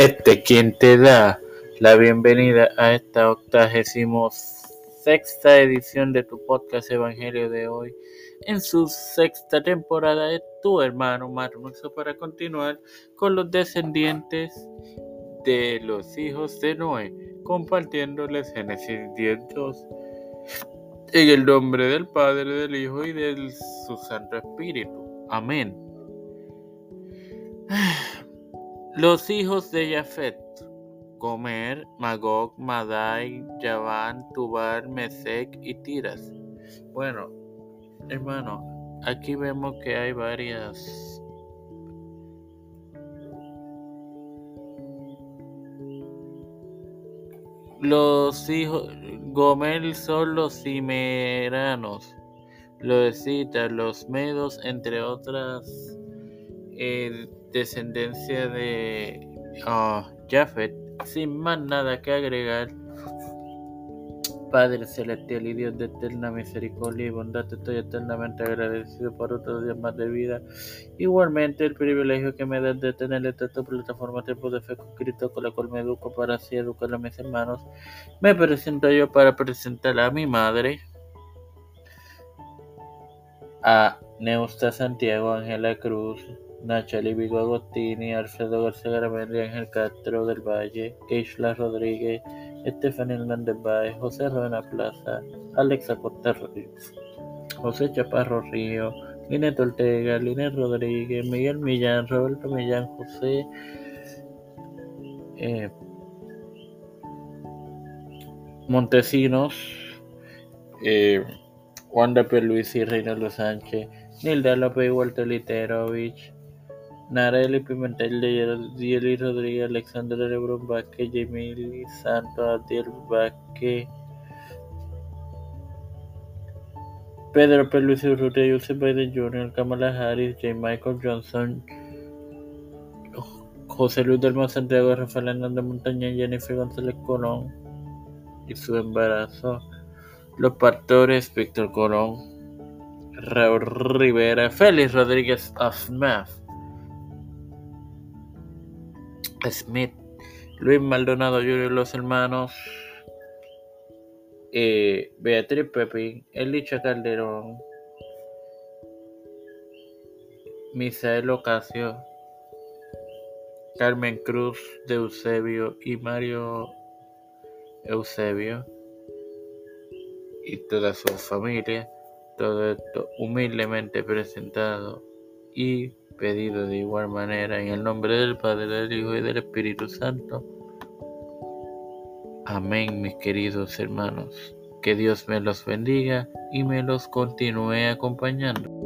Este quien te da la bienvenida a esta octagésimo sexta edición de tu podcast Evangelio de hoy. En su sexta temporada es tu hermano Marmoso para continuar con los descendientes de los hijos de Noé, compartiéndoles Génesis 10.2 en el nombre del Padre, del Hijo y del su Santo Espíritu. Amén. Los hijos de Jafet, Gomer, Magog, Madai, Javán, Tubar, Mesec y Tiras. Bueno, hermano, aquí vemos que hay varias Los hijos Gomer son los cimeranos, los citas, los medos, entre otras descendencia de uh, Jafet, sin más nada que agregar. Padre celestial y Dios de eterna misericordia y bondad, estoy eternamente agradecido por otro día más de vida. Igualmente, el privilegio que me das de tener esta plataforma Tiempo de Fe con Cristo, con la cual me educo para así educar a mis hermanos. Me presento yo para presentar a mi madre, a Neusta Santiago, Ángela Cruz, Nachali Vigo Agostini, Alfredo García Garamendi, Ángel Castro del Valle, Keishla Rodríguez, Estefan Hernández José Ruena Plaza, Alexa Costa José Chaparro Río, Linet Ortega, Linet Rodríguez, Miguel Millán, Roberto Millán, José eh, Montesinos, eh, Luis y Reinaldo Sánchez, Nilda López Walter Literovich, Nareli Pimentel, Dieli Rodríguez, Alexander Lebron Vázquez, Jamie Santos, Adiel Vázquez, Pedro P. Luis Urrutia, Joseph Biden Jr., Kamala Harris, J. Michael Johnson, José Luis del Santiago, Rafael Hernández Montaña, Jennifer González Colón y su embarazo. Los partores, Víctor Colón, Raúl Rivera, Félix Rodríguez Smith. Smith, Luis Maldonado Jr., los hermanos eh, Beatriz Pepín, Elicha Calderón, Misael Ocasio, Carmen Cruz de Eusebio y Mario Eusebio y toda su familia, todo esto humildemente presentado y pedido de igual manera en el nombre del Padre, del Hijo y del Espíritu Santo. Amén, mis queridos hermanos. Que Dios me los bendiga y me los continúe acompañando.